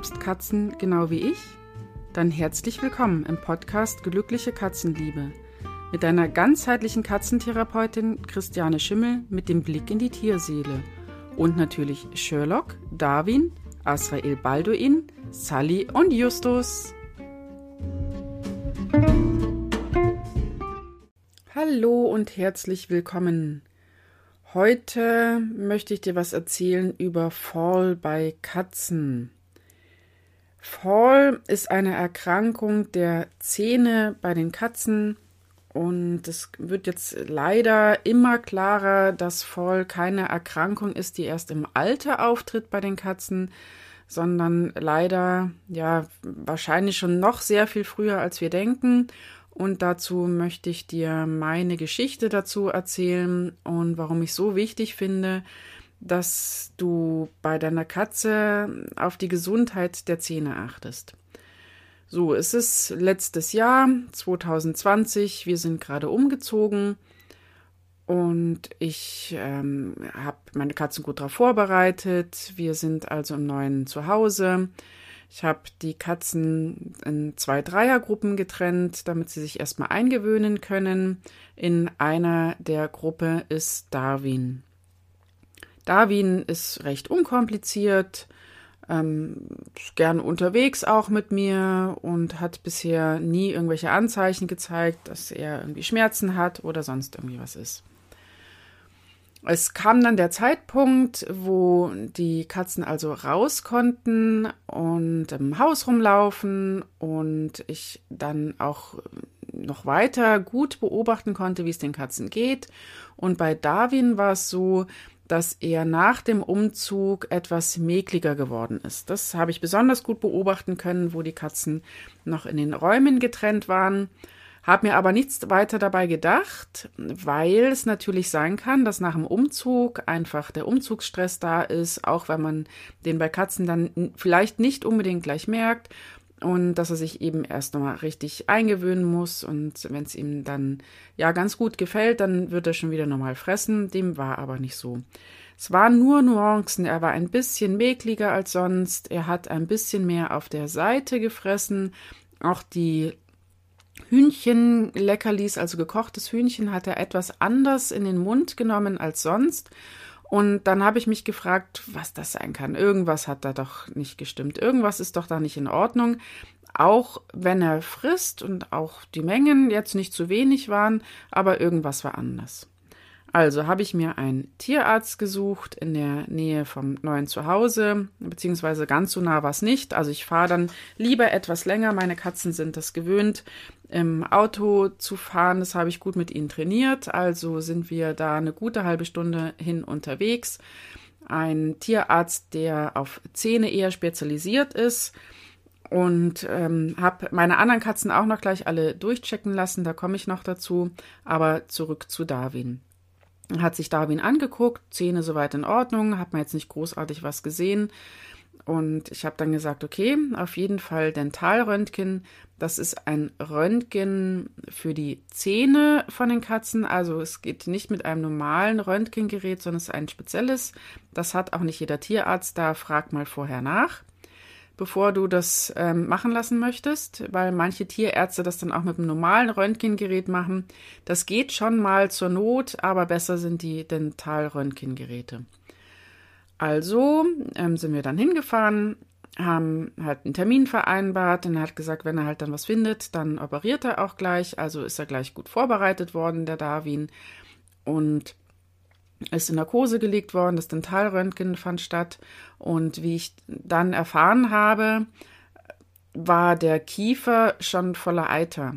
liebst Katzen genau wie ich? Dann herzlich willkommen im Podcast Glückliche Katzenliebe mit deiner ganzheitlichen Katzentherapeutin Christiane Schimmel mit dem Blick in die Tierseele und natürlich Sherlock, Darwin, Asrael Balduin, Sally und Justus. Hallo und herzlich willkommen. Heute möchte ich dir was erzählen über Fall bei Katzen. Fall ist eine Erkrankung der Zähne bei den Katzen. Und es wird jetzt leider immer klarer, dass Fall keine Erkrankung ist, die erst im Alter auftritt bei den Katzen, sondern leider ja wahrscheinlich schon noch sehr viel früher als wir denken. Und dazu möchte ich dir meine Geschichte dazu erzählen und warum ich so wichtig finde, dass du bei deiner Katze auf die Gesundheit der Zähne achtest. So, es ist letztes Jahr, 2020, wir sind gerade umgezogen und ich ähm, habe meine Katzen gut darauf vorbereitet. Wir sind also im neuen Zuhause. Ich habe die Katzen in zwei Dreiergruppen getrennt, damit sie sich erstmal eingewöhnen können. In einer der Gruppe ist Darwin. Darwin ist recht unkompliziert, ähm, gern unterwegs auch mit mir und hat bisher nie irgendwelche Anzeichen gezeigt, dass er irgendwie Schmerzen hat oder sonst irgendwie was ist. Es kam dann der Zeitpunkt, wo die Katzen also raus konnten und im Haus rumlaufen und ich dann auch noch weiter gut beobachten konnte, wie es den Katzen geht. Und bei Darwin war es so, dass er nach dem Umzug etwas mäkliger geworden ist. Das habe ich besonders gut beobachten können, wo die Katzen noch in den Räumen getrennt waren. Habe mir aber nichts weiter dabei gedacht, weil es natürlich sein kann, dass nach dem Umzug einfach der Umzugsstress da ist, auch wenn man den bei Katzen dann vielleicht nicht unbedingt gleich merkt und dass er sich eben erst nochmal richtig eingewöhnen muss und wenn es ihm dann ja ganz gut gefällt, dann wird er schon wieder normal fressen. Dem war aber nicht so. Es waren nur Nuancen. Er war ein bisschen mäkliger als sonst. Er hat ein bisschen mehr auf der Seite gefressen. Auch die Hühnchenleckerlis, also gekochtes Hühnchen, hat er etwas anders in den Mund genommen als sonst. Und dann habe ich mich gefragt, was das sein kann. Irgendwas hat da doch nicht gestimmt. Irgendwas ist doch da nicht in Ordnung. Auch wenn er frisst und auch die Mengen jetzt nicht zu wenig waren, aber irgendwas war anders. Also habe ich mir einen Tierarzt gesucht in der Nähe vom neuen Zuhause, beziehungsweise ganz so nah war es nicht. Also ich fahre dann lieber etwas länger. Meine Katzen sind das gewöhnt, im Auto zu fahren. Das habe ich gut mit ihnen trainiert. Also sind wir da eine gute halbe Stunde hin unterwegs. Ein Tierarzt, der auf Zähne eher spezialisiert ist und ähm, habe meine anderen Katzen auch noch gleich alle durchchecken lassen. Da komme ich noch dazu. Aber zurück zu Darwin hat sich Darwin angeguckt, Zähne soweit in Ordnung, hat man jetzt nicht großartig was gesehen. Und ich habe dann gesagt, okay, auf jeden Fall Dentalröntgen. Das ist ein Röntgen für die Zähne von den Katzen. Also es geht nicht mit einem normalen Röntgengerät, sondern es ist ein spezielles. Das hat auch nicht jeder Tierarzt da. Frag mal vorher nach bevor du das ähm, machen lassen möchtest, weil manche Tierärzte das dann auch mit einem normalen Röntgengerät machen. Das geht schon mal zur Not, aber besser sind die Dentalröntgengeräte. Also ähm, sind wir dann hingefahren, haben halt einen Termin vereinbart und er hat gesagt, wenn er halt dann was findet, dann operiert er auch gleich. Also ist er gleich gut vorbereitet worden, der Darwin. Und ist in Narkose gelegt worden, das Dentalröntgen fand statt. Und wie ich dann erfahren habe, war der Kiefer schon voller Eiter.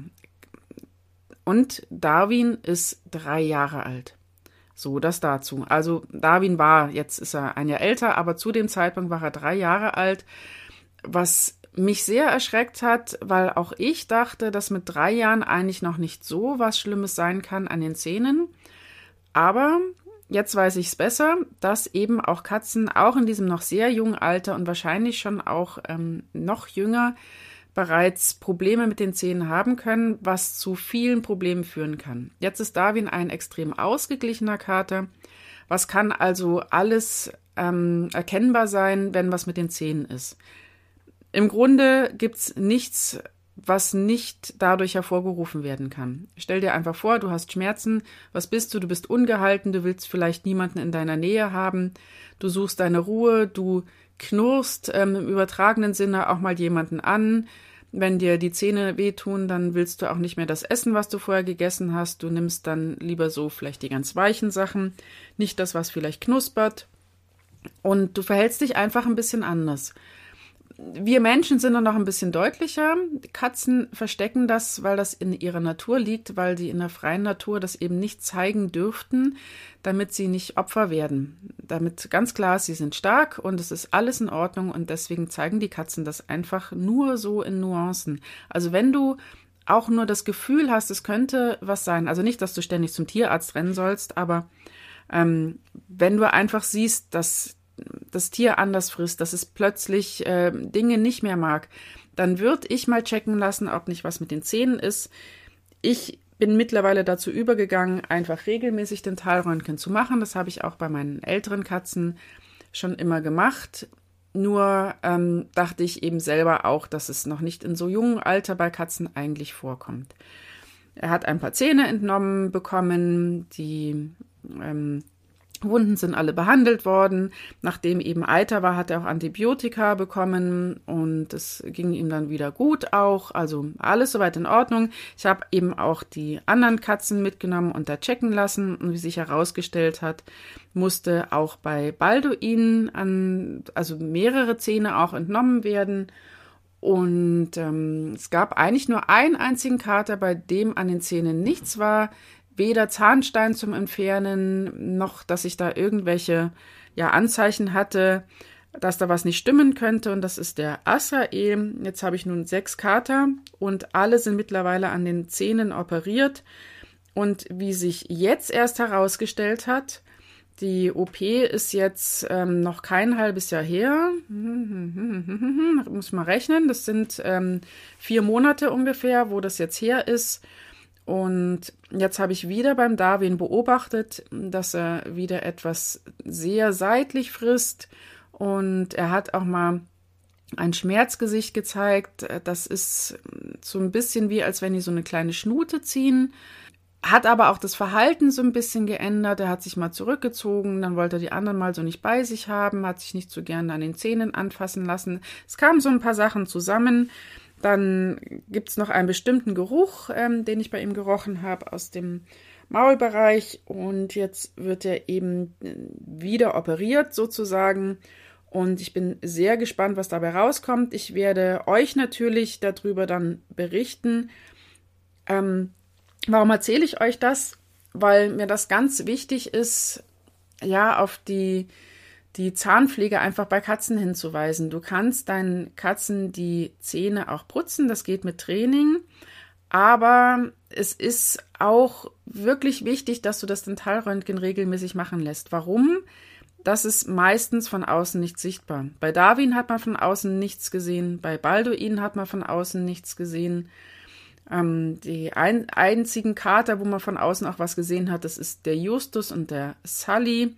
Und Darwin ist drei Jahre alt. So, das dazu. Also Darwin war, jetzt ist er ein Jahr älter, aber zu dem Zeitpunkt war er drei Jahre alt, was mich sehr erschreckt hat, weil auch ich dachte, dass mit drei Jahren eigentlich noch nicht so was Schlimmes sein kann an den Zähnen. Aber Jetzt weiß ich es besser, dass eben auch Katzen auch in diesem noch sehr jungen Alter und wahrscheinlich schon auch ähm, noch jünger bereits Probleme mit den Zähnen haben können, was zu vielen Problemen führen kann. Jetzt ist Darwin ein extrem ausgeglichener Kater. Was kann also alles ähm, erkennbar sein, wenn was mit den Zähnen ist? Im Grunde gibt's nichts, was nicht dadurch hervorgerufen werden kann. Stell dir einfach vor, du hast Schmerzen. Was bist du? Du bist ungehalten. Du willst vielleicht niemanden in deiner Nähe haben. Du suchst deine Ruhe. Du knurrst ähm, im übertragenen Sinne auch mal jemanden an. Wenn dir die Zähne wehtun, dann willst du auch nicht mehr das essen, was du vorher gegessen hast. Du nimmst dann lieber so vielleicht die ganz weichen Sachen, nicht das, was vielleicht knuspert. Und du verhältst dich einfach ein bisschen anders wir Menschen sind dann noch ein bisschen deutlicher. Katzen verstecken das, weil das in ihrer Natur liegt, weil sie in der freien Natur das eben nicht zeigen dürften, damit sie nicht Opfer werden. Damit ganz klar, sie sind stark und es ist alles in Ordnung und deswegen zeigen die Katzen das einfach nur so in Nuancen. Also wenn du auch nur das Gefühl hast, es könnte was sein, also nicht, dass du ständig zum Tierarzt rennen sollst, aber ähm, wenn du einfach siehst, dass das Tier anders frisst, dass es plötzlich äh, Dinge nicht mehr mag, dann würde ich mal checken lassen, ob nicht was mit den Zähnen ist. Ich bin mittlerweile dazu übergegangen, einfach regelmäßig Dentalröntgen zu machen. Das habe ich auch bei meinen älteren Katzen schon immer gemacht. Nur ähm, dachte ich eben selber auch, dass es noch nicht in so jungem Alter bei Katzen eigentlich vorkommt. Er hat ein paar Zähne entnommen bekommen, die ähm, Wunden sind alle behandelt worden. Nachdem eben Eiter war, hat er auch Antibiotika bekommen und es ging ihm dann wieder gut auch. Also alles soweit in Ordnung. Ich habe eben auch die anderen Katzen mitgenommen und da checken lassen und wie sich herausgestellt hat, musste auch bei Balduin an, also mehrere Zähne auch entnommen werden. Und ähm, es gab eigentlich nur einen einzigen Kater, bei dem an den Zähnen nichts war weder Zahnstein zum Entfernen, noch dass ich da irgendwelche ja, Anzeichen hatte, dass da was nicht stimmen könnte. Und das ist der Asae. Jetzt habe ich nun sechs Kater und alle sind mittlerweile an den Zähnen operiert. Und wie sich jetzt erst herausgestellt hat, die OP ist jetzt ähm, noch kein halbes Jahr her. Muss man rechnen. Das sind ähm, vier Monate ungefähr, wo das jetzt her ist. Und jetzt habe ich wieder beim Darwin beobachtet, dass er wieder etwas sehr seitlich frisst und er hat auch mal ein Schmerzgesicht gezeigt. Das ist so ein bisschen wie, als wenn die so eine kleine Schnute ziehen. Hat aber auch das Verhalten so ein bisschen geändert. Er hat sich mal zurückgezogen, dann wollte er die anderen mal so nicht bei sich haben, hat sich nicht so gerne an den Zähnen anfassen lassen. Es kamen so ein paar Sachen zusammen. Dann gibt es noch einen bestimmten Geruch, ähm, den ich bei ihm gerochen habe aus dem Maulbereich. Und jetzt wird er eben äh, wieder operiert sozusagen. Und ich bin sehr gespannt, was dabei rauskommt. Ich werde euch natürlich darüber dann berichten. Ähm, warum erzähle ich euch das? Weil mir das ganz wichtig ist, ja, auf die die Zahnpflege einfach bei Katzen hinzuweisen. Du kannst deinen Katzen die Zähne auch putzen, das geht mit Training, aber es ist auch wirklich wichtig, dass du das Dentalröntgen regelmäßig machen lässt. Warum? Das ist meistens von außen nicht sichtbar. Bei Darwin hat man von außen nichts gesehen, bei Balduin hat man von außen nichts gesehen. Ähm, die ein, einzigen Kater, wo man von außen auch was gesehen hat, das ist der Justus und der Sully.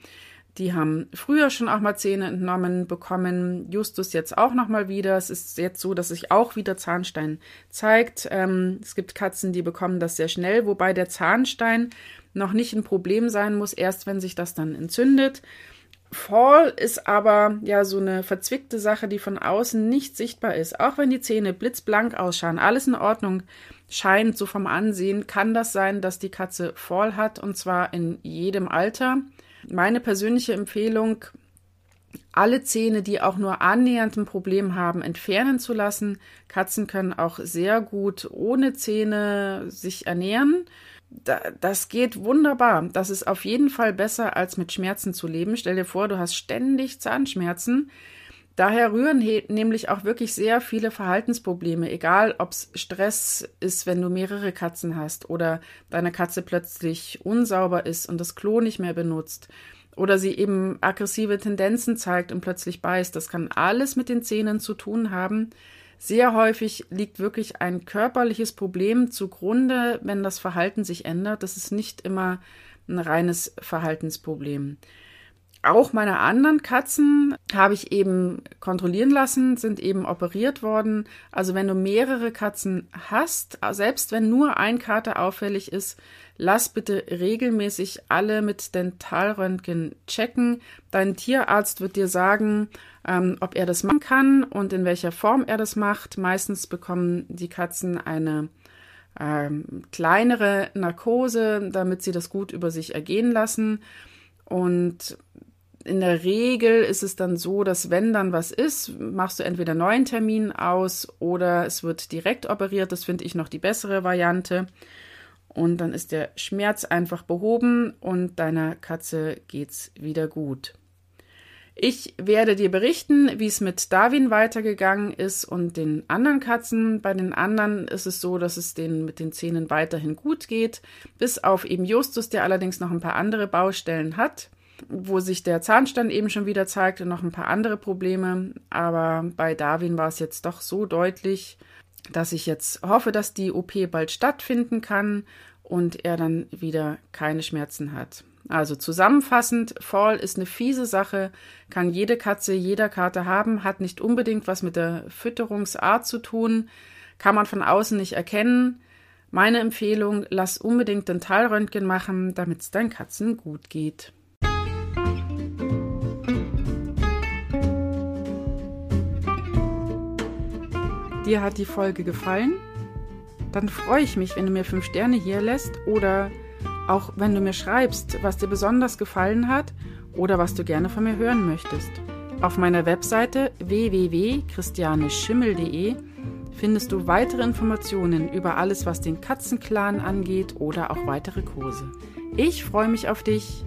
Die haben früher schon auch mal Zähne entnommen bekommen. Justus jetzt auch noch mal wieder. Es ist jetzt so, dass sich auch wieder Zahnstein zeigt. Ähm, es gibt Katzen, die bekommen das sehr schnell, wobei der Zahnstein noch nicht ein Problem sein muss, erst wenn sich das dann entzündet. Fall ist aber ja so eine verzwickte Sache, die von außen nicht sichtbar ist. Auch wenn die Zähne blitzblank ausschauen, alles in Ordnung scheint, so vom Ansehen, kann das sein, dass die Katze Fall hat und zwar in jedem Alter. Meine persönliche Empfehlung, alle Zähne, die auch nur annähernd ein Problem haben, entfernen zu lassen. Katzen können auch sehr gut ohne Zähne sich ernähren. Das geht wunderbar. Das ist auf jeden Fall besser, als mit Schmerzen zu leben. Stell dir vor, du hast ständig Zahnschmerzen. Daher rühren nämlich auch wirklich sehr viele Verhaltensprobleme, egal ob es Stress ist, wenn du mehrere Katzen hast oder deine Katze plötzlich unsauber ist und das Klo nicht mehr benutzt oder sie eben aggressive Tendenzen zeigt und plötzlich beißt. Das kann alles mit den Zähnen zu tun haben. Sehr häufig liegt wirklich ein körperliches Problem zugrunde, wenn das Verhalten sich ändert. Das ist nicht immer ein reines Verhaltensproblem. Auch meine anderen Katzen habe ich eben kontrollieren lassen, sind eben operiert worden. Also wenn du mehrere Katzen hast, selbst wenn nur ein Kater auffällig ist, lass bitte regelmäßig alle mit Dentalröntgen checken. Dein Tierarzt wird dir sagen, ähm, ob er das machen kann und in welcher Form er das macht. Meistens bekommen die Katzen eine ähm, kleinere Narkose, damit sie das gut über sich ergehen lassen. Und in der Regel ist es dann so, dass wenn dann was ist, machst du entweder einen neuen Termin aus oder es wird direkt operiert. Das finde ich noch die bessere Variante. Und dann ist der Schmerz einfach behoben und deiner Katze geht's wieder gut. Ich werde dir berichten, wie es mit Darwin weitergegangen ist und den anderen Katzen. Bei den anderen ist es so, dass es denen mit den Zähnen weiterhin gut geht, bis auf eben Justus, der allerdings noch ein paar andere Baustellen hat wo sich der Zahnstand eben schon wieder zeigt und noch ein paar andere Probleme. Aber bei Darwin war es jetzt doch so deutlich, dass ich jetzt hoffe, dass die OP bald stattfinden kann und er dann wieder keine Schmerzen hat. Also zusammenfassend, Fall ist eine fiese Sache, kann jede Katze, jeder Kater haben, hat nicht unbedingt was mit der Fütterungsart zu tun, kann man von außen nicht erkennen. Meine Empfehlung, lass unbedingt Dentalröntgen machen, damit es deinen Katzen gut geht. Dir hat die Folge gefallen, dann freue ich mich, wenn du mir fünf Sterne hier lässt oder auch wenn du mir schreibst, was dir besonders gefallen hat oder was du gerne von mir hören möchtest. Auf meiner Webseite www.christianeschimmel.de findest du weitere Informationen über alles, was den Katzenclan angeht oder auch weitere Kurse. Ich freue mich auf dich.